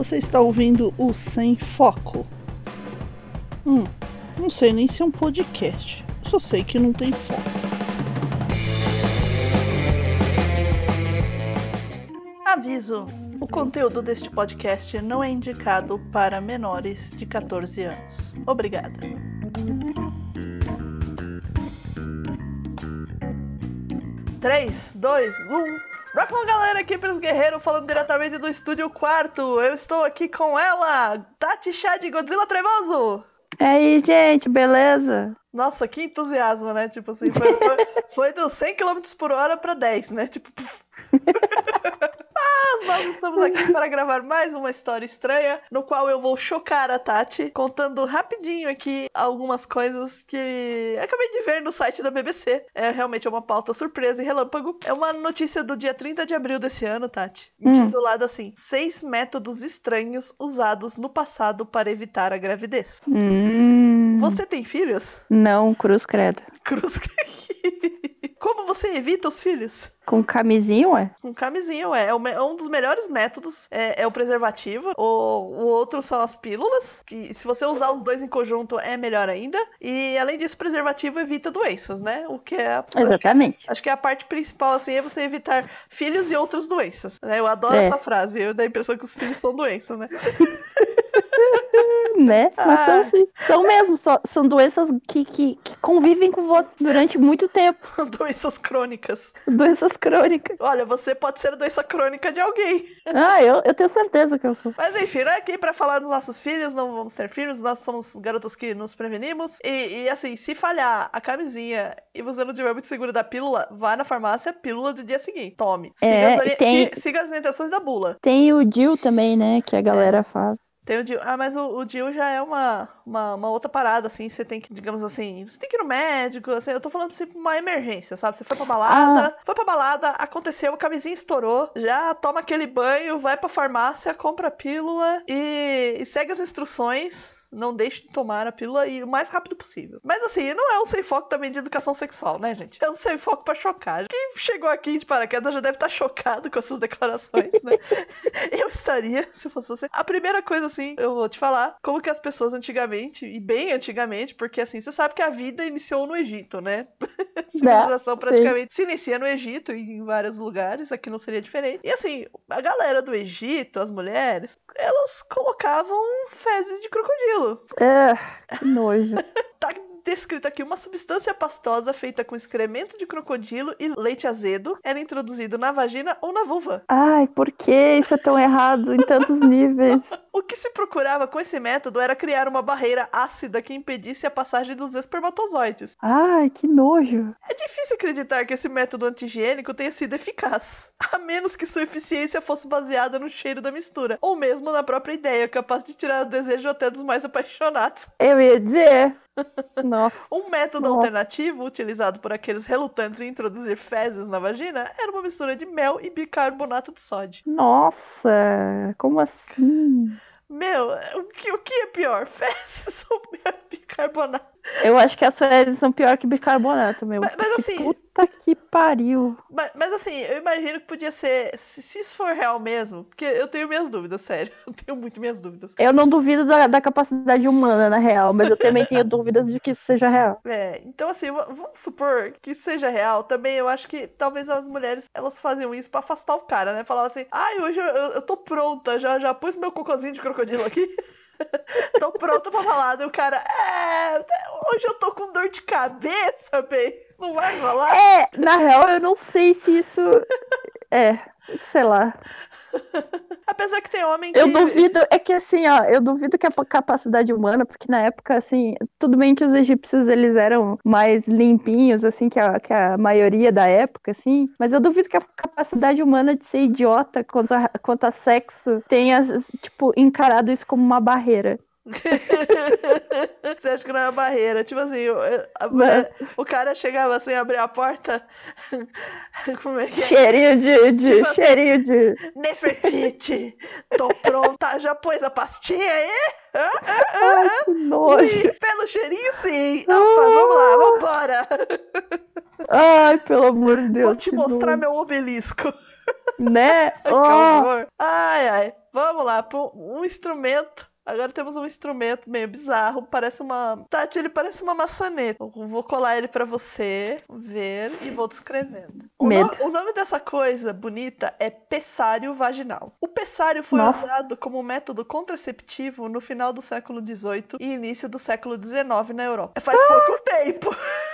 Você está ouvindo o Sem Foco. Hum, não sei nem se é um podcast. Só sei que não tem foco. Aviso: o conteúdo deste podcast não é indicado para menores de 14 anos. Obrigada. Três, dois, um. Rockman galera, aqui para os guerreiros, falando diretamente do estúdio quarto. Eu estou aqui com ela, Tati Chá de Godzilla Trevoso. E aí, gente, beleza? Nossa, que entusiasmo, né? Tipo assim, foi, foi, foi dos 100 km por hora para 10, né? Tipo. Mas nós estamos aqui para gravar mais uma história estranha, no qual eu vou chocar a Tati, contando rapidinho aqui algumas coisas que acabei de ver no site da BBC. É realmente uma pauta surpresa e relâmpago. É uma notícia do dia 30 de abril desse ano, Tati. Hum. Intitulada assim: Seis métodos estranhos usados no passado para evitar a gravidez. Hum, Você tem filhos? Não, cruz credo. Cruz. Como você evita os filhos? Com camisinha, ué? Com camisinha, ué. É, o é um dos melhores métodos. É, é o preservativo. O, o outro são as pílulas. Que se você usar os dois em conjunto é melhor ainda. E além disso, preservativo evita doenças, né? O que é. a- Exatamente. Acho que a parte principal, assim, é você evitar filhos e outras doenças. né? Eu adoro É. essa frase. Eu dou a impressão que os filhos são doenças, né? Né? Mas Ah. são sim. São mesmo. só- são doenças que, que, que convivem com você durante muito tempo. doenças crônicas. Doenças crônicas. Olha, você pode ser doença crônica de alguém. Ah, eu, eu tenho certeza que eu sou. Mas enfim, não é aqui pra falar dos nossos filhos, não vamos ter filhos, nós somos garotos que nos prevenimos. E, e, assim, se falhar a camisinha e você não tiver muito seguro da pílula, vá na farmácia, pílula do dia seguinte. Tome. Siga, É, as, tem- si- siga as orientações da bula. Tem o Dil também, né? Que a galera fala. Tem o DIU. Ah, mas o, o DIU já é uma, uma, uma outra parada, assim. Você tem que, digamos assim, você tem que ir no médico. Assim, eu tô falando assim, uma emergência, sabe? Você foi pra balada, foi pra balada, aconteceu, a camisinha estourou. Já toma aquele banho, vai pra farmácia, compra a pílula e, e segue as instruções. Não deixe de tomar a pílula e o mais rápido possível. Mas assim, não é um sem foco também de educação sexual, né, gente? É um sem foco pra chocar. Quem chegou aqui de paraquedas já deve estar chocado com essas declarações, né? Eu estaria, se fosse você. A primeira coisa, assim, eu vou te falar como que as pessoas antigamente, e bem antigamente, porque assim, você sabe que a vida iniciou no Egito, né? A civilização sim. praticamente se inicia no Egito e em vários lugares, aqui não seria diferente. E assim, a galera do Egito, as mulheres, elas colocavam fezes de crocodilo. É, que nojo. Tá descrito aqui uma substância pastosa feita com excremento de crocodilo e leite azedo era introduzido na vagina ou na vulva. Ai, por que isso é tão errado em tantos níveis? O que se procurava com esse método era criar uma barreira ácida que impedisse a passagem dos espermatozoides. Ai, que nojo. É difícil acreditar que esse método antigênico tenha sido eficaz, a menos que sua eficiência fosse baseada no cheiro da mistura, ou mesmo na própria ideia, capaz de tirar o desejo até dos mais apaixonados. Eu ia dizer. Nossa. Um método Nossa. alternativo, utilizado por aqueles relutantes em introduzir fezes na vagina, era uma mistura de mel e bicarbonato de sódio. Nossa, como assim? Meu, o que, o que é pior? Fezes ou mel e bicarbonato? Eu acho que as fezes são pior que bicarbonato, meu. Mas- mas assim- Puta que pariu. Mas, mas assim, eu imagino que podia ser. Se, se isso for real mesmo, porque eu tenho minhas dúvidas, sério. Eu tenho muito minhas dúvidas. Eu não duvido da, da capacidade humana, na real, mas eu também tenho dúvidas de que isso seja real. É, então assim, va- vamos supor que seja real. Também eu acho que talvez as mulheres elas faziam isso pra afastar o cara, né? Falavam assim, ai, hoje eu, eu, eu tô pronta, já, já pus meu cocôzinho de crocodilo aqui. tô pronta pra balada. E o cara, é, hoje eu tô com dor de cabeça, bem. Não vai rolar? É, na real, eu não sei se isso. É, sei lá. Apesar que tem homem que. Eu duvido, é que assim, ó, eu duvido que a capacidade humana, porque na época, assim, tudo bem que os egípcios eles eram mais limpinhos, assim, que a, que a maioria da época, assim, mas eu duvido que a capacidade humana de ser idiota quanto a, quanto a sexo tenha, tipo, encarado isso como uma barreira. Você acha que não é uma barreira? Tipo assim, o, a o cara chegava assim, abria a porta. Como é que é? Cheirinho de, de Tipo assim- cheirinho de. Nefertiti, tô pronta. Já pôs a pastinha aí? Ai, que nojo. Pelo cheirinho, sim. Opa, vamos lá, vambora. Ai, pelo amor de Deus. Vou te mostrar nojo. meu obelisco. Né? Oh. Ai, ai. vamos lá, um instrumento Agora temos um instrumento meio bizarro, parece uma. Tati, ele parece uma maçaneta. Eu vou colar ele para você ver e vou descrevendo. O, Medo. No... o nome dessa coisa bonita é pessário vaginal. O pessário foi Nossa. usado como método contraceptivo no final do século XVIII e início do século XIX na Europa. Faz ah! pouco tempo.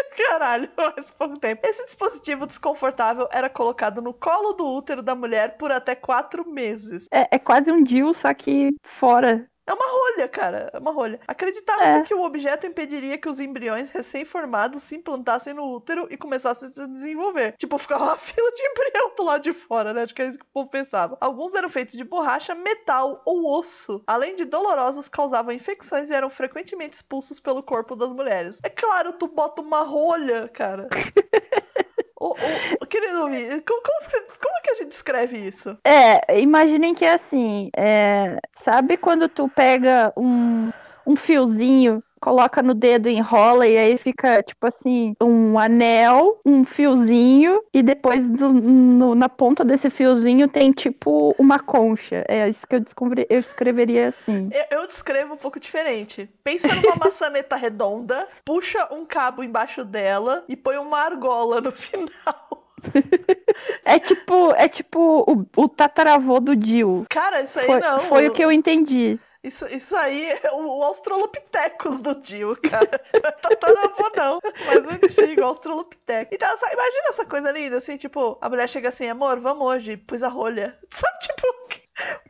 Caralho, faz pouco tempo. Esse dispositivo desconfortável era colocado no colo do útero da mulher por até quatro meses. É, é quase um DIU, só que fora. É uma rolha, cara. É uma rolha. Acreditava-se é. que o objeto impediria que os embriões recém-formados se implantassem no útero e começassem a se desenvolver. Tipo, ficava uma fila de embrião do lado de fora, né? Acho que é isso que o povo pensava. Alguns eram feitos de borracha, metal ou osso. Além de dolorosos, causavam infecções e eram frequentemente expulsos pelo corpo das mulheres. É claro, tu bota uma rolha, cara. O, o, querido como, como, como, que a gente descreve isso? É, imaginem que é assim, é, sabe quando tu pega um, um fiozinho coloca no dedo, enrola e aí fica tipo assim, um anel, um fiozinho e depois do, no, na ponta desse fiozinho tem tipo uma concha. É isso que eu, descobri, eu escreveria assim. Eu, eu descrevo um pouco diferente. Pensa numa maçaneta redonda, puxa um cabo embaixo dela e põe uma argola no final. É tipo, é tipo o, o tataravô do Dio. Cara, isso aí foi, não. Foi o que eu entendi. Isso, isso aí é o, o Australopithecus do Dio, cara. É tataravô, não. Mas o antigo, Australopithecus. Então, sabe, imagina essa coisa linda, assim, tipo, a mulher chega assim, amor, vamos hoje, pus a rolha. Sabe, tipo.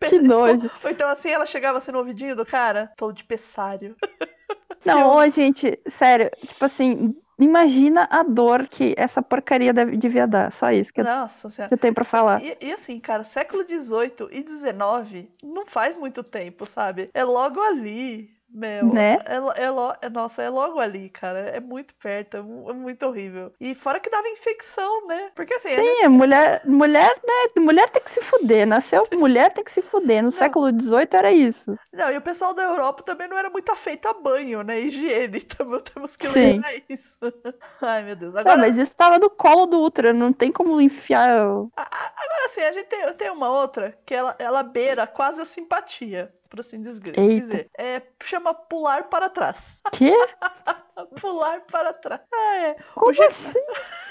Que nojo. Ou então assim, ela chegava assim no ouvidinho do cara, tô de pessário. Não, ô, gente, sério, tipo assim, Imagina a dor que essa porcaria deve, devia dar. Só isso que, Nossa, eu, que eu tenho pra falar. E, e, assim, cara, século XVIII e XIX não faz muito tempo, sabe? É logo ali. Meu, né? É, é, é, nossa, é logo ali, cara. É muito perto, é, é, muito horrível. E fora que dava infecção, né? Porque assim. Sim, gente... mulher, mulher, né? Mulher tem que se fuder. Nasceu mulher tem que se fuder. No não. século XVIII era isso. Não, e o pessoal da Europa também não era muito afeito a banho, né? Higiene. Também temos que lembrar isso. Ai, meu Deus. Agora... Não, mas isso tava no colo do útero, não tem como enfiar. Agora sim, a gente tem, tem uma outra que ela, ela beira quase a simpatia por assim dizer. É, chama pular para trás. Quê? pular para trás. É. Como o assim?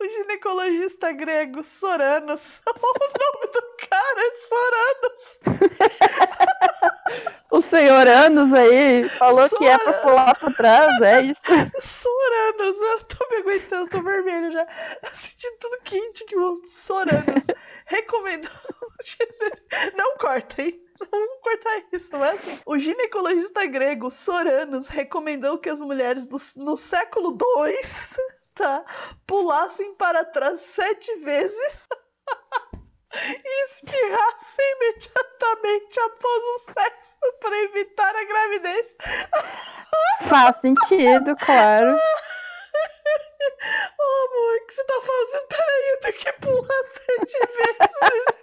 o ginecologista grego Soranos. o nome do cara é Soranos. o senhor Anos aí falou que é pra pular para trás, é isso? Soranos, eu tô me aguentando, tô vermelho já. Sentindo tudo quente que o Soranos recomendou. Não corta, hein? Vamos cortar isso, não é assim. O ginecologista grego Soranos recomendou que as mulheres do, no século II tá, pulassem para trás sete vezes e espirrassem imediatamente após o sexo para evitar a gravidez. Faz sentido, claro. Oh, amor, o que você tá fazendo? Peraí, eu tenho que pular sete vezes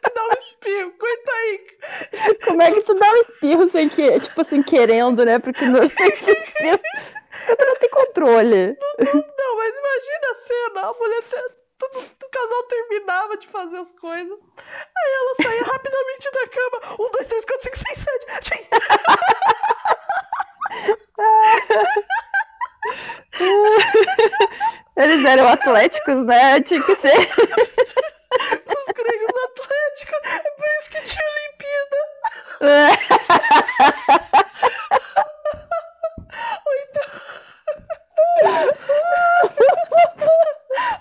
e dar um espirro. Aguenta aí. Como é que tu dá um espirro sem que, tipo assim, querendo, né? Porque normalmente espirro. Tu não tem controle. Não, não, não, mas imagina a cena. A mulher. Todo, o casal terminava de fazer as coisas. Aí ela saía rapidamente da cama. Um, dois, três, quatro, cinco, seis, sete. Eles eram atléticos, né? Tinha que ser. Os gregos atléticos. É por isso que tinha Olimpíada. Ou então.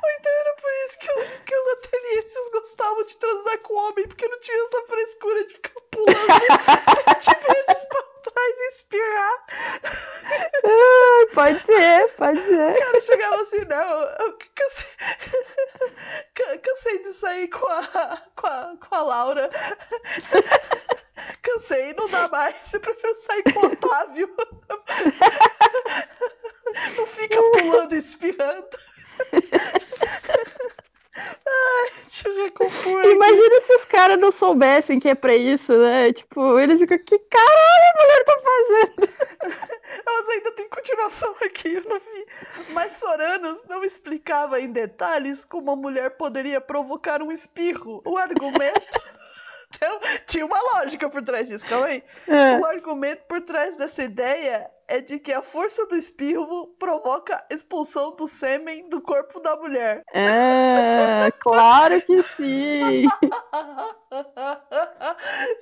Ou então era por isso que os, que os atenienses gostavam de transar com homem, porque não tinha essa frescura de ficar pulando sete vezes pra trás e espirrar. Pode ser, pode ser. O cara chegava assim, não, eu cansei, cansei de sair com a, com a, com a Laura. Cansei, não dá mais. Você prefere sair com o Otávio. Não fica pulando e espirrando. Ai, Imagina se os caras não soubessem que é pra isso, né? Tipo, eles ficam, que caralho a mulher tá fazendo? Elas ainda tem continuação aqui, eu não vi. Mas Soranos não explicava em detalhes como a mulher poderia provocar um espirro. O argumento. Então, tinha uma lógica por trás disso, calma aí. É. O argumento por trás dessa ideia é de que a força do espirro provoca expulsão do sêmen do corpo da mulher. É, claro que sim.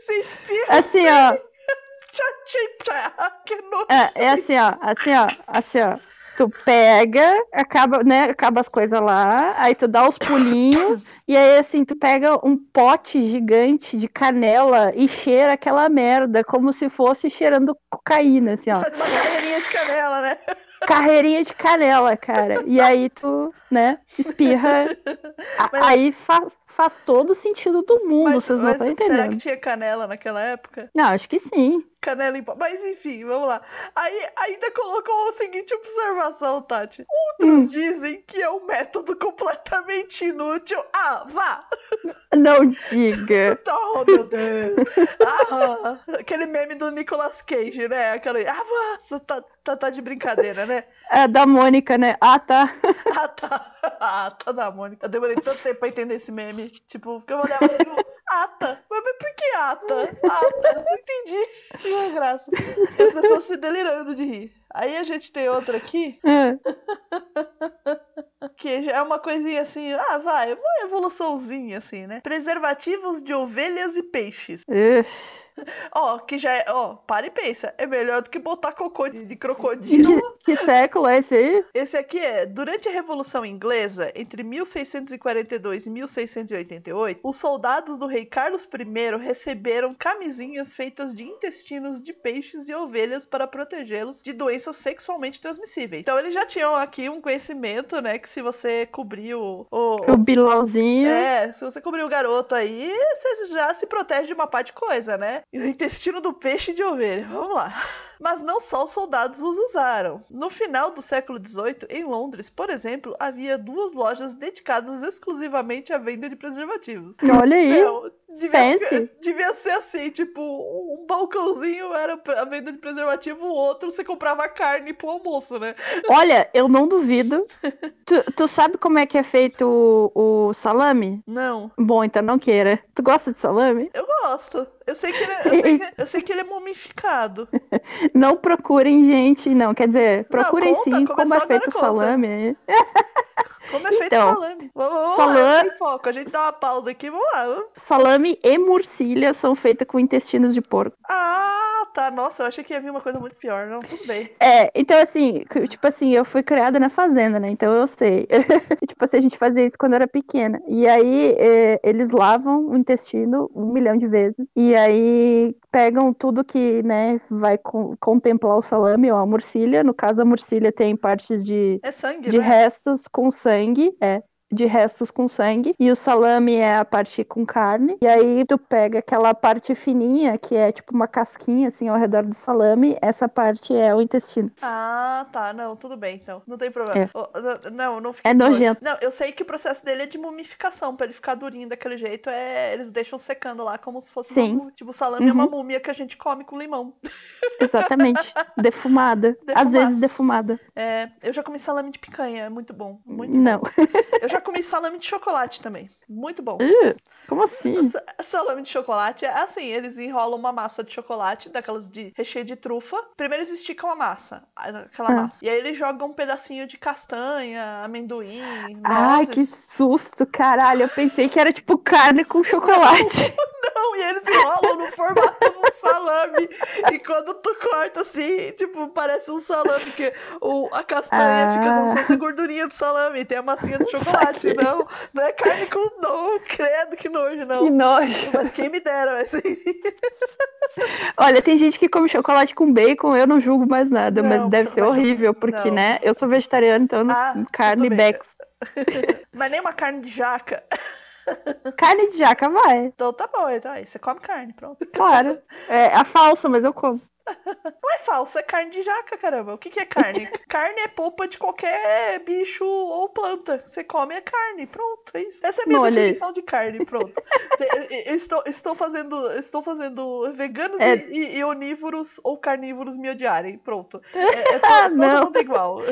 Se espirra, Assim, ó. tchá, tchá, tchá, que nojo. É, é assim, ó. Assim, ó. Assim, ó. Tu pega, acaba, né? Acaba as coisas lá, aí tu dá os pulinhos, e aí assim, tu pega um pote gigante de canela e cheira aquela merda, como se fosse cheirando cocaína, assim, ó. Faz uma carreirinha de canela, né? Carreirinha de canela, cara. E aí tu, né, espirra. Mas- Aí faz, faz todo o sentido do mundo, Mas- vocês não estão Será que entendendo. tinha canela naquela época? Não, acho que sim. Canela em pó. Mas enfim, vamos lá. Aí ainda colocou a seguinte observação, Tati. Hum. Outros dizem que é um método completamente inútil. Ah, vá! Não diga. Oh, meu Deus! Ah, aquele meme do Nicolas Cage, né? Aquele. Ah, vá! Você tá, tá, tá de brincadeira, né? É da Mônica, né? Ah, tá. Ah, tá. Ah, tá da Mônica. Eu demorei tanto tempo pra entender esse meme. Tipo, porque eu olhava assim, tipo, ata. Mas, mas por que ata? Ata. Não entendi. Que graça. E as pessoas se delirando de rir. Aí a gente tem outra aqui, É. que já é uma coisinha assim, ah, vai, uma evoluçãozinha assim, né? Preservativos de ovelhas e peixes. Uf. Ó, que já é, ó, para e pensa, é melhor do que botar cocô de, de crocodilo. que, que século é esse aí? Esse aqui é, durante a Revolução Inglesa, entre 1642 e 1688, os soldados do rei Carlos I receberam camisinhas feitas de intestinos de peixes e ovelhas para protegê-los de doenças sexualmente transmissíveis. Então eles já tinham aqui um conhecimento, né, que se você cobrir o, o- O Bilauzinho. é, se você cobrir o garoto aí, você já se protege de uma parte de coisa, né? E o intestino do peixe de ovelha. Vamos lá. Mas não só os soldados os usaram. No final do século XVIII, em Londres, por exemplo, havia duas lojas dedicadas exclusivamente à venda de preservativos. Olha aí. Meu, devia, fancy. devia ser assim, tipo, um balcãozinho era a venda de preservativo, o outro você comprava carne pro almoço, né? Olha, eu não duvido. Tu, tu sabe como é que é feito o, o salame? Não. Bom, então não queira. Tu gosta de salame? Eu gosto. Eu sei que eu sei que, eu sei que ele é mumificado. Não procurem, gente. Não, quer dizer, procurem conta, sim como é feito o salame. Como é feito Então, salame? Vamos, vamos salame- lá, foco. A gente dá uma pausa aqui, vamos lá. Salame e murcilha são feitas com intestinos de porco. Ah, tá. Nossa, eu achei que ia vir uma coisa muito pior. Não, tudo bem. É, então assim, tipo assim, eu fui criada na fazenda, né? Então eu sei. tipo assim, a gente fazia isso quando eu era pequena. E aí é, eles lavam o intestino um milhão de vezes. E aí pegam tudo que, né, vai con- contemplar o salame ou a murcilha. No caso, a murcilha tem partes de, É sangue, de né? restos com sangue. É. De restos com sangue, e o salame é a parte com carne. E aí tu pega aquela parte fininha, que é tipo uma casquinha assim ao redor do salame, essa parte é o intestino. Ah, tá. Não, tudo bem, então. Não tem problema. É. Oh, não, não fica É nojento. Não, eu sei que o processo dele é de mumificação. Pra ele ficar durinho daquele jeito, é... eles deixam secando lá como se fosse Sim. uma. Tipo, o salame é uma Uhum. múmia que a gente come com limão. Exatamente. defumada. Às Defumada. vezes defumada. É, eu já comi salame de picanha, é muito bom. Muito Não. bom. Eu já comi salame de chocolate também. Muito bom. Ih, Como assim? Sa- Salame de chocolate é assim, eles enrolam uma massa de chocolate, daquelas de recheio de trufa. Primeiro eles esticam a massa, aquela Ah. massa. E aí eles jogam um pedacinho de castanha, amendoim, Ai, nozes. que susto, caralho. Eu pensei que era tipo carne com chocolate. Não, e eles enrolam no formato de um salame. E quando tu corta assim, tipo, parece um salame, porque o, a castanha fica como se Ah. fosse a gordurinha do salame, e tem a massinha de chocolate. Saquei. Não, não é carne com não, credo, que nojo, não. Que nojo. Mas quem me dera, assim. Olha, tem gente que come chocolate com bacon, eu não julgo mais nada, Não, mas deve ser chocolate- horrível, porque, não. né, eu sou vegetariana, então Ah, carne bex. Mas nem uma carne de jaca. Carne de jaca vai, Então tá bom, então aí você come carne, pronto. claro. É a falsa, mas eu como. Não é falso, é carne de jaca, caramba. O que, que é carne? carne é polpa de qualquer bicho ou planta. Você come é carne, pronto, é isso. Essa é a minha definição de carne, pronto. Eu- estou, estou fazendo, estou fazendo veganos É. e, e- onívoros ou carnívoros me odiarem, pronto. É, é to- Ah, todo não. mundo igual.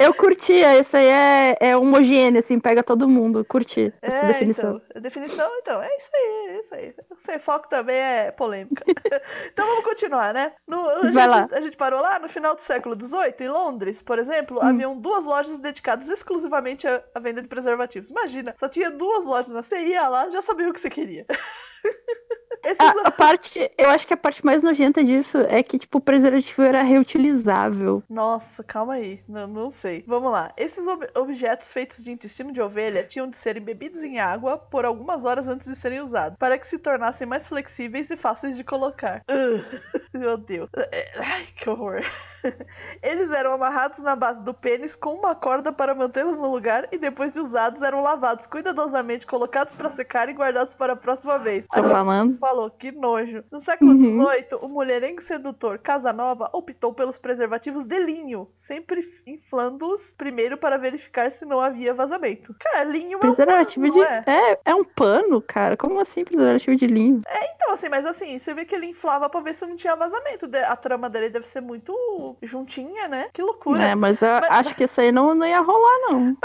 Eu curti, esse aí é, é homogêneo, assim, pega todo mundo. Curti essa É, definição. então, a definição, então, é isso aí, é isso aí. O sem foco também é polêmica. então vamos continuar, né? No- a, Vai gente, lá. a gente parou lá no final do século XVIII, em Londres, por exemplo, Hum. haviam duas lojas dedicadas exclusivamente à, à venda de preservativos. Imagina, só tinha duas lojas, né? Você ia lá, já sabia o que você queria. Esses A, a parte, eu acho que a parte mais nojenta disso é que, tipo, o preservativo era reutilizável. Nossa, calma aí. Não, não sei. Vamos lá. Esses ob- objetos feitos de intestino de ovelha tinham de serem bebidos em água por algumas horas antes de serem usados, para que se tornassem mais flexíveis e fáceis de colocar. Ugh. Meu Deus. É, Ai, que horror. Eles eram amarrados na base do pênis com uma corda para mantê-los no lugar e depois de usados eram lavados cuidadosamente, colocados para secar e guardados para a próxima vez. Tô falando. Falou, que nojo. No século Uhum. XVIII, o mulherengo sedutor Casanova optou pelos preservativos de linho, sempre inflando-os primeiro para verificar se não havia vazamento. Cara, linho é um pano, de. é? É, é um pano, cara. Como assim preservativo de linho? Então, assim, mas assim, você vê que ele inflava pra ver se não tinha vazamento. A trama dele deve ser muito juntinha, né? Que loucura. É, mas eu Mas- acho que isso aí não, não ia rolar, não.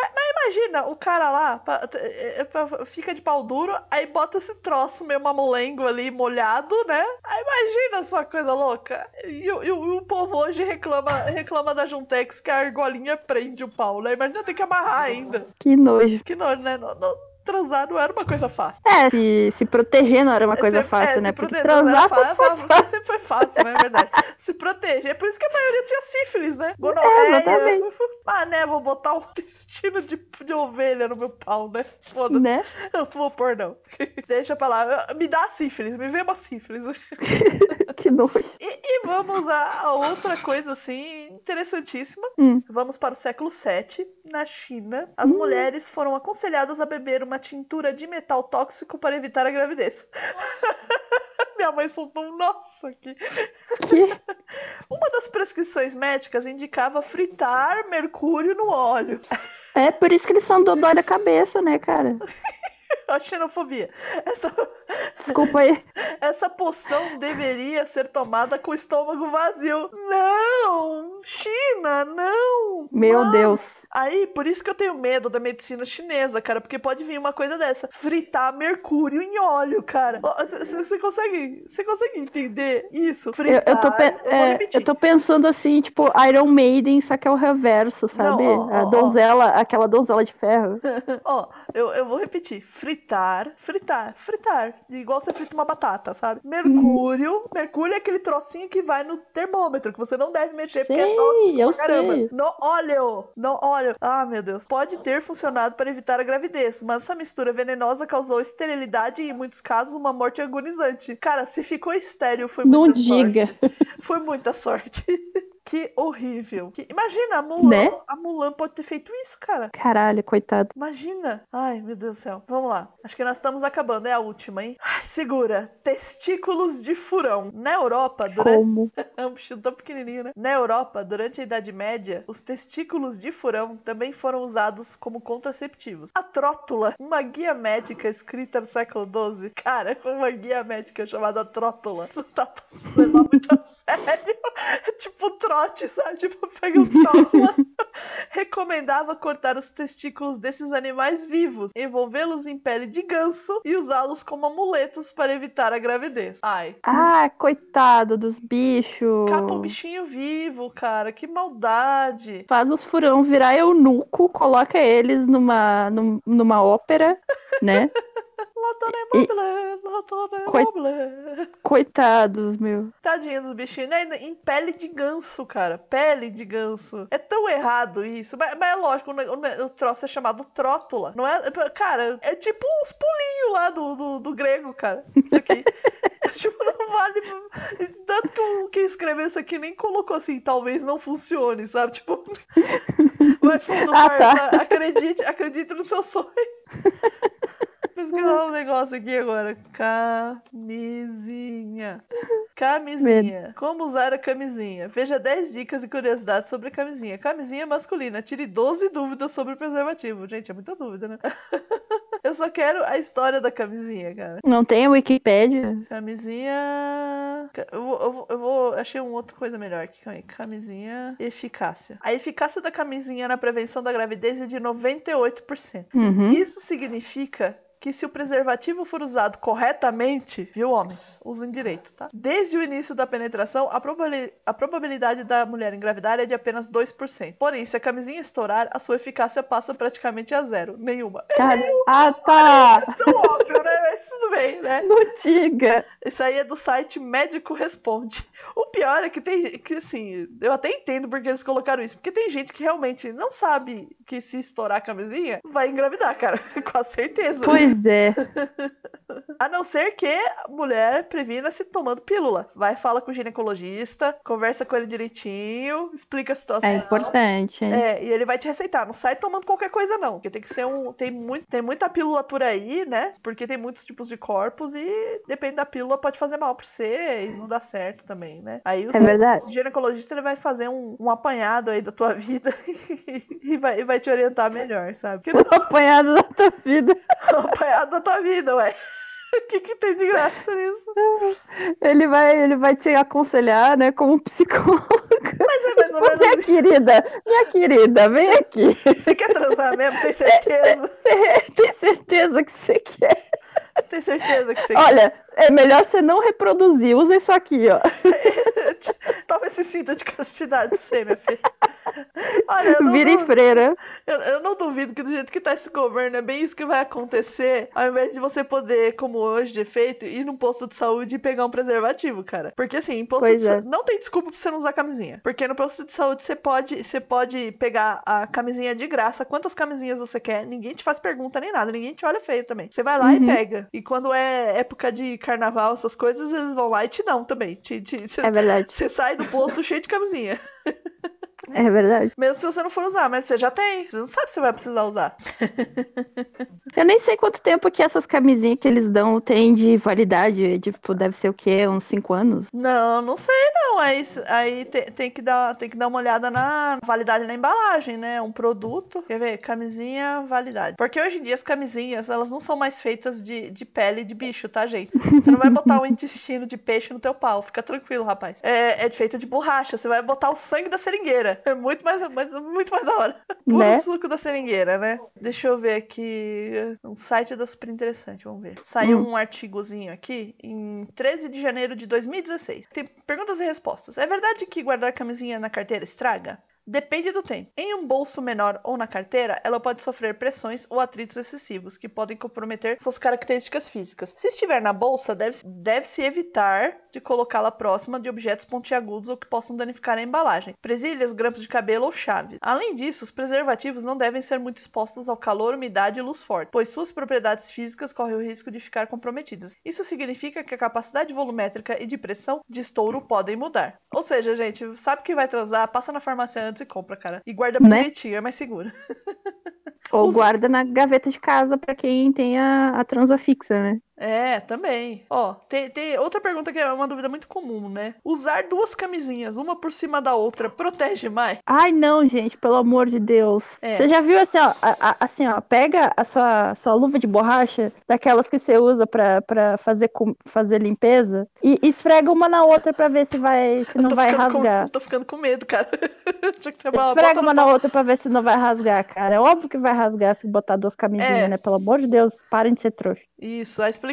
Imagina o cara lá, pa- é, é, pa- fica de pau duro, aí bota esse troço meio mamolengo ali, molhado, né? Aí imagina só coisa louca. E, o- e e o povo hoje reclama, reclama da Juntex que a argolinha prende o pau, né? Imagina ter que amarrar ainda. Que nojo. Que nojo, né? Não- não- transar não era uma coisa fácil. É, se, se proteger não era uma coisa Se- fácil, é, né? se Porque transar sempre foi fácil, fácil. Sempre foi fácil, né? É verdade. se proteger. É por isso que a maioria tinha sífilis, né? É, Gonorreia. exatamente. Ah, né? Vou botar um intestino de, de ovelha no meu pau, né? Foda-se. Né? Eu não vou pôr, não. Deixa pra lá. Me dá sífilis, me vê uma sífilis. Que nojo. E, e vamos a, a outra coisa, assim, interessantíssima. Hum. Vamos para o século VII, na China. As Hum. mulheres foram aconselhadas a beber uma tintura de metal tóxico para evitar a gravidez. Minha mãe soltou um nossa aqui. Que? Uma das prescrições médicas indicava fritar mercúrio no óleo. É por isso que eles são dodói da cabeça, né, cara? A xenofobia. Essa, Desculpa aí. essa poção deveria ser tomada com o estômago vazio. Não! China, não! Meu Não. Deus. Aí, por isso que eu tenho medo da medicina chinesa, cara, porque pode vir uma coisa dessa, fritar mercúrio em óleo, cara. Você consegue, você consegue entender isso? Eu, Fritar. eu tô, pe- eu é, eu tô pensando assim, tipo, Iron Maiden, só que é o reverso, sabe? ó, ó, a ó. donzela, aquela donzela de ferro. Ó, eu, eu vou repetir. Fritar, fritar, fritar. Igual você frita uma batata, sabe? Mercúrio. Mercúrio é aquele trocinho que vai no termômetro, que você não deve mexer, porque é Sei, tóxico eu pra caramba. sei. No óleo. No óleo. Ah, meu Deus. Pode ter funcionado para evitar a gravidez, mas essa mistura venenosa causou esterilidade e, em muitos casos, uma morte agonizante. Cara, se ficou estéril, foi Não muita diga. sorte. Foi muita sorte. Que horrível. Que- Imagina, a Mulan, Né? a Mulan pode ter feito isso, cara. Caralho, coitado. Imagina! Ai, meu Deus do céu. Vamos lá. Acho que nós estamos acabando. É a última, hein? Ai, Segura. Testículos de furão. Na Europa, durante. Como? É um bichinho tão pequenininho, né? Na Europa, durante a Idade Média, os testículos de furão também foram usados como contraceptivos. A trótula, uma guia médica escrita no século XII. Cara, uma guia médica chamada trótula. Não tá passando muito a sério. É tipo um trote, sabe? Tipo, pega um trótula. Recomendava cortar os testículos desses animais vivos, envolvê-los em pele de ganso e usá-los como amuletos para evitar a gravidez. Ai, Ah, coitado dos bichos. Capa um bichinho vivo, cara. Que maldade. Faz os furão virar eunuco, coloca eles numa, num- numa ópera, né? E-. Coitados, meu. Tadinho dos bichinhos. né? Em pele de ganso, cara. Pele de ganso. É tão errado isso. Mas, mas é lógico, o, o troço é chamado trótula. Não é. Cara, é tipo os pulinhos lá do, do, do grego, cara. Isso aqui. tipo, não vale. Tanto que o- quem escreveu isso aqui nem colocou assim, talvez não funcione, sabe? Tipo. Vai fundo, Ah, tá. Acredite, acredite nos seus sonhos. Pesquisar um negócio aqui agora. Camisinha. Camisinha. Como usar a camisinha? Veja 10 dicas e curiosidades sobre camisinha. Camisinha masculina. Tire 12 dúvidas sobre o preservativo. Gente, é muita dúvida, né? Eu só quero a história da camisinha, cara. Não tem a Wikipédia? Camisinha. Eu vou, eu vou, eu vou- Achei uma outra coisa melhor aqui. Camisinha. Eficácia. A eficácia da camisinha na prevenção da gravidez é de 98%. Uhum. Isso significa que se o preservativo for usado corretamente, viu, homens? Usem direito, tá? Desde o início da penetração, a, probabili- a probabilidade da mulher engravidar é de apenas 2%. Porém, se a camisinha estourar, a sua eficácia passa praticamente a zero. Nenhuma. Cara, ah, tá. Tão óbvio, né? Mas tudo bem, né? Não diga. Isso aí é do site Médico Responde. O pior é que tem que assim, eu até entendo porque eles colocaram isso, porque tem gente que realmente não sabe que se estourar a camisinha vai engravidar, cara, com a certeza. Pois é. A não ser que a mulher previna-se tomando pílula. Vai fala com o ginecologista, conversa com ele direitinho, explica a situação. É importante. É, e ele vai te receitar. Não sai tomando qualquer coisa, não. Porque tem que ser um. Tem, muito, tem muita pílula por aí, né? Porque tem muitos tipos de corpos e depende da pílula, pode fazer mal pra você e não dá certo também, né? Aí o, É verdade. o ginecologista ele vai fazer um, um apanhado aí da tua vida e, vai, e vai te orientar melhor, sabe? Porque O apanhado da tua vida. não é um apanhado da tua vida, ué. O que, que tem de graça nisso? Ele vai, ele vai te aconselhar, né, como psicólogo. Mas é mais ou Tipo, minha menos isso. querida, minha querida, vem aqui. Você quer transar mesmo? Tem certeza? Você tem certeza que você quer? Tem certeza que você quer? É melhor você não reproduzir. Usa isso aqui, ó. Toma esse cinto de castidade pra você, minha filha. Olha, em duvido, freira. eu, eu não duvido que do jeito que tá esse governo, é bem isso que vai acontecer, ao invés de você poder, como hoje de feito, ir num posto de saúde e pegar um preservativo, cara. Porque assim, em posto Pois de é. sa- não tem desculpa pra você não usar camisinha. Porque no posto de saúde você pode, você pode pegar a camisinha de graça, quantas camisinhas você quer, ninguém te faz pergunta nem nada, ninguém te olha feio também. Você vai lá Uhum. e pega. E quando é época de carnaval, essas coisas, eles vão lá e te dão também. Te, te, você- É verdade. você sai do posto cheio de camisinha. É verdade. Mesmo se você não for usar, mas você já tem. Você não sabe se você vai precisar usar. Eu nem sei quanto tempo que essas camisinhas que eles dão tem de validade. Tipo, deve ser o quê? Uns 5 anos? Não, não sei não. Aí, aí te- tem, que dar, tem que dar uma olhada na validade na embalagem, né? Um produto. Quer ver? Camisinha, validade. Porque hoje em dia as camisinhas, elas não são mais feitas de, de pele de bicho, tá, gente? Você não vai botar o intestino de peixe no teu pau. Fica tranquilo, rapaz. É, é feita de borracha. Você vai botar o sangue da seringueira. É muito mais, mais- muito mais da hora. Puro Né? suco da seringueira, né? Deixa eu ver aqui. Um site da super interessante, vamos ver. Saiu Hum. um artigozinho aqui em 13 de janeiro de 2016. Tem perguntas e respostas. É verdade que guardar camisinha na carteira estraga? Depende do tempo. Em um bolso menor ou na carteira, ela pode sofrer pressões ou atritos excessivos, que podem comprometer suas características físicas. Se estiver na bolsa, deve- deve-se evitar de colocá-la próxima de objetos pontiagudos ou que possam danificar a embalagem, presilhas, grampos de cabelo ou chaves. Além disso, os preservativos não devem ser muito expostos ao calor, umidade e luz forte, pois suas propriedades físicas correm o risco de ficar comprometidas. Isso significa que a capacidade volumétrica e de pressão de estouro podem mudar. Ou seja, gente, sabe que vai transar, passa na farmácia antes e compra, cara. E guarda Né? bonitinho, é mais seguro. Ou Usa- guarda na gaveta de casa pra quem tem a, a transa fixa, né? É, também. Ó, tem, tem outra pergunta que é uma dúvida muito comum, né? Usar duas camisinhas, uma por cima da outra, protege mais? Ai, não, gente, pelo amor de Deus. É. Você já viu assim, ó, a- a- assim, ó, pega a sua, sua luva de borracha, daquelas que você usa pra, pra fazer, com- fazer limpeza, e esfrega uma na outra pra ver se vai, se não vai ficando com- rasgar. tô ficando com medo, cara. Uma- Esfrega uma na outra pra ver se não vai rasgar, cara. É óbvio que vai rasgar se botar duas camisinhas, É. né? Pelo amor de Deus, parem de ser trouxa. Isso, a explicação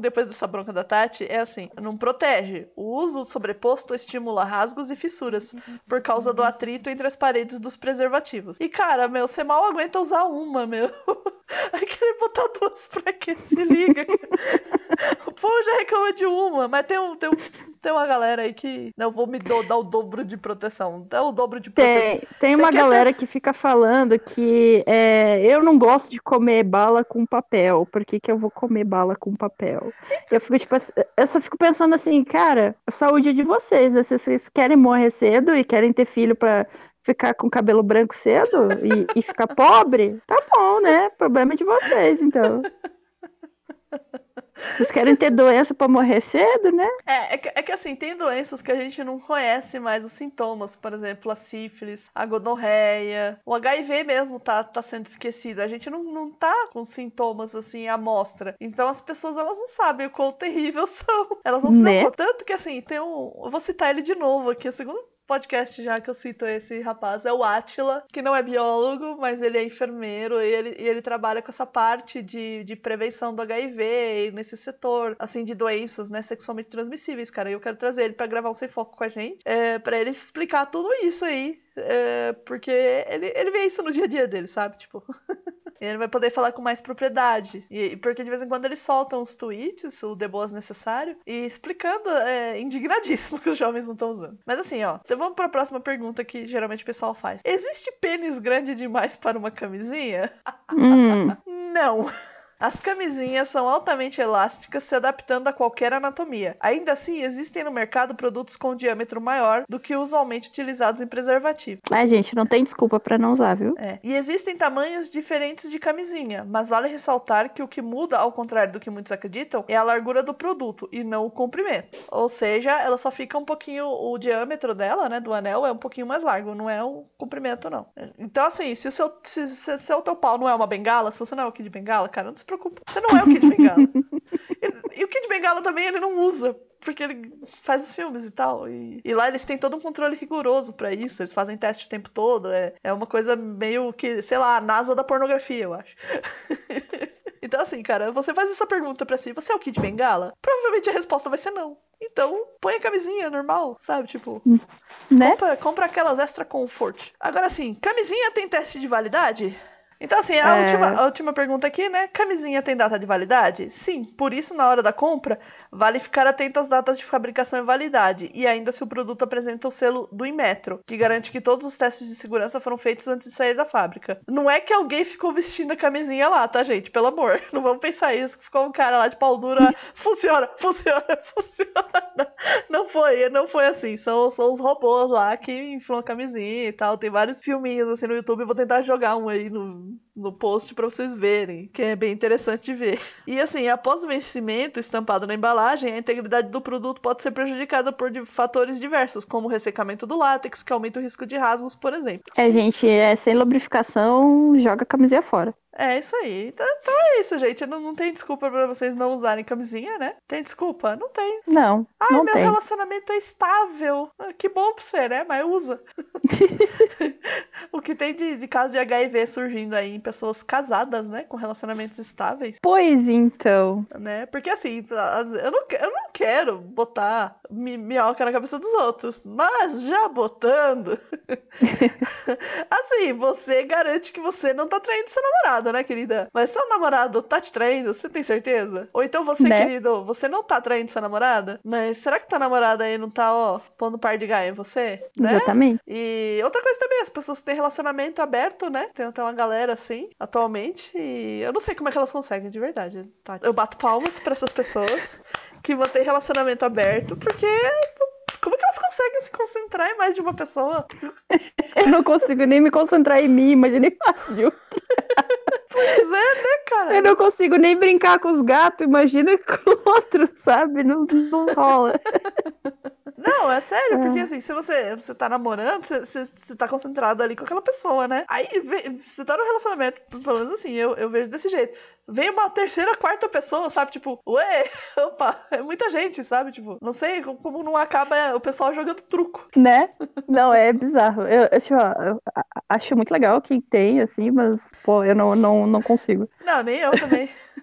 depois dessa bronca da Tati é assim: não protege. O uso sobreposto estimula rasgos e fissuras por causa do atrito entre as paredes dos preservativos. E cara, meu, você mal aguenta usar uma, meu. Aí querer botar duas pra quê? Se liga. o povo já reclama de uma, mas tem, um, tem, um, tem uma galera aí que não vou me do- dar o dobro de proteção. Dá o dobro de proteção. Tem, tem Você uma galera que fica falando que é, eu não gosto de comer bala com papel. Por que, que eu vou comer bala com papel? Eu fico tipo eu só fico pensando assim, cara, a saúde é de vocês. né? Se vocês querem morrer cedo e querem ter filho pra ficar com cabelo branco cedo e, e ficar pobre, tá bom, né? Problema de vocês, então. Vocês querem ter doença pra morrer cedo, né? É, é que, é que assim, tem doenças que a gente não conhece mais os sintomas. Por exemplo, a sífilis, a gonorreia, o HIV mesmo tá, tá sendo esquecido. A gente não, não tá com sintomas assim à mostra. Então as pessoas elas não sabem o quão terrível são. Elas não se Né? Tanto que assim, tem um. Eu vou citar ele de novo aqui, o segundo podcast já que eu cito esse rapaz é o Atila, que não é biólogo, mas ele é enfermeiro e ele, e ele trabalha com essa parte de, de prevenção do HIV nesse setor, assim, de doenças, né, sexualmente transmissíveis, cara. E eu quero trazer ele pra gravar um Sem Foco com a gente, é, pra ele explicar tudo isso aí, é, porque ele, ele vê isso no dia a dia dele, sabe? Tipo... E ele vai poder falar com mais propriedade. E, porque de vez em quando eles soltam os tweets, o The Boas necessário, e explicando, é, indignadíssimo que os jovens não estão usando. Mas assim, ó, então vamos pra próxima pergunta que geralmente o pessoal faz. Existe pênis grande demais para uma camisinha? Hum, Não. As camisinhas são altamente elásticas, se adaptando a qualquer anatomia. Ainda assim, existem no mercado produtos com diâmetro maior do que usualmente utilizados em preservativo. mas, gente, não tem desculpa pra não usar, viu? É. E existem tamanhos diferentes de camisinha, mas vale ressaltar que o que muda, ao contrário do que muitos acreditam, é a largura do produto e não o comprimento. Ou seja, ela só fica um pouquinho, o diâmetro dela, né, do anel é um pouquinho mais largo, não é o comprimento, não. Então, assim, se o seu, se, se, se o teu pau não é uma bengala, se você não é o Kid Bengala, cara, não se preocupe, você não é o Kid Bengala. e, e o Kid Bengala também, ele não usa porque ele faz os filmes e tal. E, e lá eles têm todo um controle rigoroso pra isso. Eles fazem teste o tempo todo. É, é uma coisa meio que, sei lá, a NASA da pornografia, eu acho. então, assim, cara, você faz essa pergunta pra si: você é o Kid Bengala? Provavelmente a resposta vai ser não. Então, põe a camisinha normal, sabe? Tipo, Né? compra, compra aquelas extra comfort. Agora, assim, camisinha tem teste de validade? Então, assim, a, É. última, a última pergunta aqui, né? Camisinha tem data de validade? Sim, por isso, na hora da compra, vale ficar atento às datas de fabricação e validade, e ainda se o produto apresenta o selo do Inmetro, que garante que todos os testes de segurança foram feitos antes de sair da fábrica. Não é que alguém ficou vestindo a camisinha lá, tá, gente? Pelo amor, não vamos pensar isso, ficou um cara lá de pau duro, lá, funciona, funciona, funciona. Não foi, não foi assim, são, são os robôs lá que inflam a camisinha e tal, tem vários filminhos assim no YouTube, vou tentar jogar um aí no, no post pra vocês verem, que é bem interessante ver. E assim, após o vencimento estampado na embalagem, a integridade do produto pode ser prejudicada por fatores diversos, como o ressecamento do látex, que aumenta o risco de rasgos, por exemplo. É, gente, é sem lubrificação, joga a camisinha fora. É isso aí. Então, então é isso, gente. Não, não tem desculpa pra vocês não usarem camisinha, né? Tem desculpa? Não tem. Não, Ah, não meu tem. relacionamento é estável. Ah, Que bom pra você, né? Mas usa. o que tem de, de caso de HIV surgindo aí em pessoas casadas, né? Com relacionamentos estáveis, Pois então. né? Porque assim, as- eu não, eu não quero botar mi- minhoca na cabeça dos outros. Mas já botando. assim, você garante que você não tá traindo seu namorado, né, querida? Mas seu namorado tá te traindo, você tem certeza? Ou então você, Né? querido, você não tá traindo sua namorada? Mas será que tua namorada aí não tá, ó, pondo par de gaia em você? Né? Exatamente. E outra coisa também, as pessoas têm relacionamento aberto, né? Tem até uma galera assim, atualmente, e eu não sei como é que elas conseguem, de verdade. tá? Eu bato palmas pra essas pessoas que mantêm relacionamento aberto, porque como que elas conseguem se concentrar em mais de uma pessoa? Eu não consigo nem me concentrar em mim, imagine. Pois é, né, cara? Eu não consigo nem brincar com os gatos, imagina com outros, sabe? Não, não rola. Não, é sério, porque É. assim, se você, você tá namorando, você, você, você tá concentrado ali com aquela pessoa, né? Aí você tá no relacionamento, pelo menos assim, eu, eu vejo desse jeito. Vem uma terceira, quarta pessoa, sabe? Tipo, ué, opa, é muita gente, sabe? Tipo, não sei como- não acaba o pessoal jogando truco. Né? Não, é bizarro. Eu, eu, tipo, eu acho muito legal quem tem, assim, mas, pô, eu não, não, não consigo. Não, nem eu também.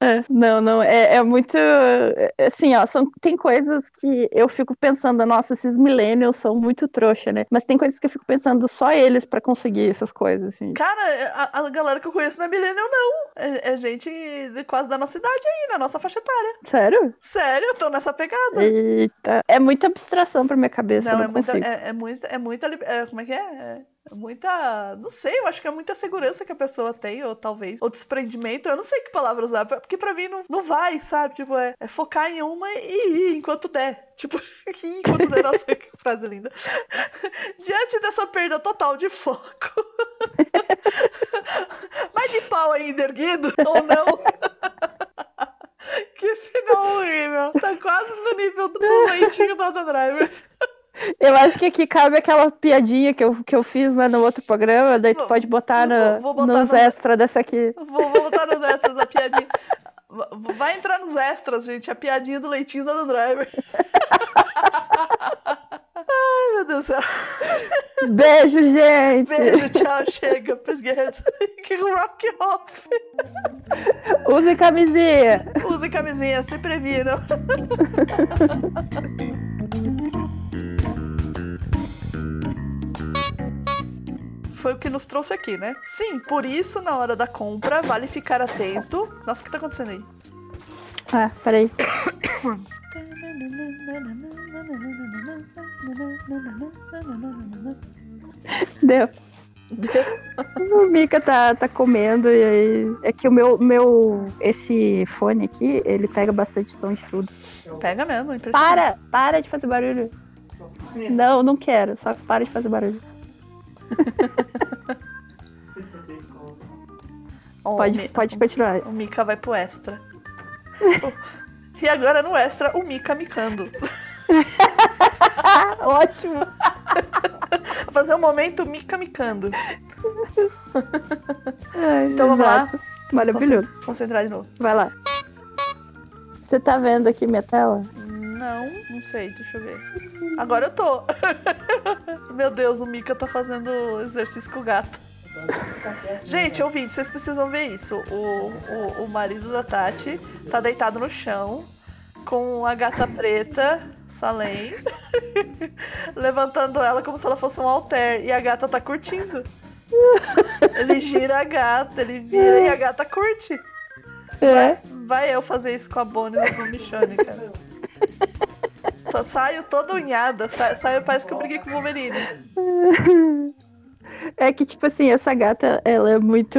É, não, não, é, é muito. é, Assim, ó, são, tem coisas que eu fico pensando, nossa, esses millennials são muito trouxa, né? Mas tem coisas que eu fico pensando só eles pra conseguir essas coisas, assim. Cara, a, a galera que eu conheço não é millennial, não. É, é gente quase da nossa idade aí, na nossa faixa etária. Sério? Sério, eu tô nessa pegada. Eita. É muita abstração pra minha cabeça, Não, não é muita, consigo. é, é muita, é muita, é, como é que é? É muita, não sei, eu acho que é muita segurança que a pessoa tem, ou talvez, ou desprendimento, eu não sei que palavra usar, porque pra mim não, não vai, sabe? Tipo, é, é focar em uma e ir enquanto der. Tipo, ir enquanto der, nossa, que frase linda. Diante dessa perda total de foco, mas de pau ainda erguido, ou não? que nível. Tá quase no nível do leitinho do Adam Driver. Eu acho que aqui cabe aquela piadinha que eu, que eu fiz lá no outro programa, daí tu Vou- pode botar, no, vou botar nos no- extras dessa aqui. Vou, vou botar nos extras a piadinha. Vai entrar nos extras, gente, a piadinha do leitinho do Driver. Ai, meu Deus do céu. Beijo, gente! Beijo, tchau, chega. Pros guerreiros. Que rock off. Use camisinha! Use camisinha, se previram. Foi o que nos trouxe aqui, né? Sim, por isso, na hora da compra, vale ficar atento. Nossa, o que tá acontecendo aí? Ah, peraí. Deu. O Mika tá, tá comendo e aí. É que o meu, meu. Esse fone aqui, ele pega bastante som de tudo. Pega mesmo, é impressionante. Para! Para de fazer barulho. Não, não quero. Só para de fazer barulho. Ó, o Pode, Mi- pode continuar. O Mika vai pro extra. e agora no extra, o Mika micando. Ótimo! Fazer um momento Mika micando. Ai, Então vamos lá. Maravilhoso. Concentrar de novo. Vai lá. Você tá vendo aqui minha tela? Não, não sei, deixa eu ver. Agora eu tô. Meu Deus, o Mika tá fazendo exercício com o gato. Gente, ouvinte, vocês precisam ver isso. O, o, o marido da Tati tá deitado no chão com a gata preta, Salem, levantando ela como se ela fosse um alter e a gata tá curtindo. Ele gira a gata, ele vira e a gata curte. É. Vai eu fazer isso com a Bonnie no Michone, cara. Tô- saio toda unhada, sa- saio, parece que eu briguei com o Wolverine. É que, tipo assim, essa gata, ela é muito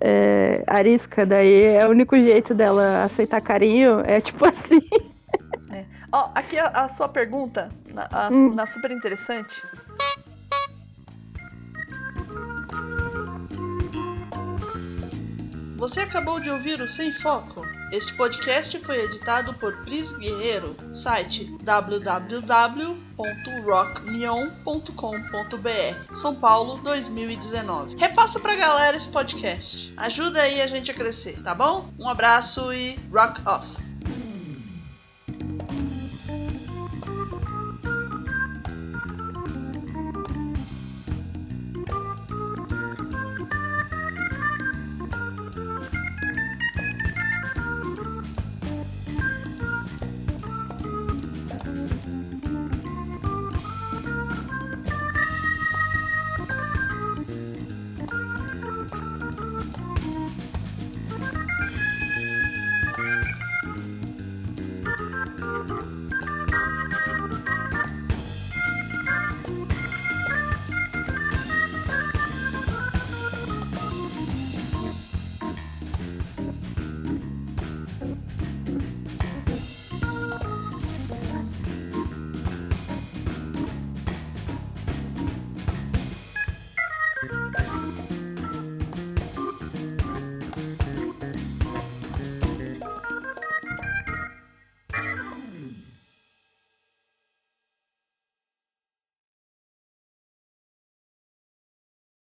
é, arisca, daí é o único jeito dela aceitar carinho, é tipo assim. Ó, aqui a, a sua pergunta, na, a- Hum. na super interessante. Você acabou de ouvir o Sem Foco. Este podcast foi editado por Pris Guerreiro, site www.rockneon.com.br, São Paulo 2019. Repassa pra galera esse podcast. Ajuda aí a gente a crescer, tá bom? Um abraço e rock off!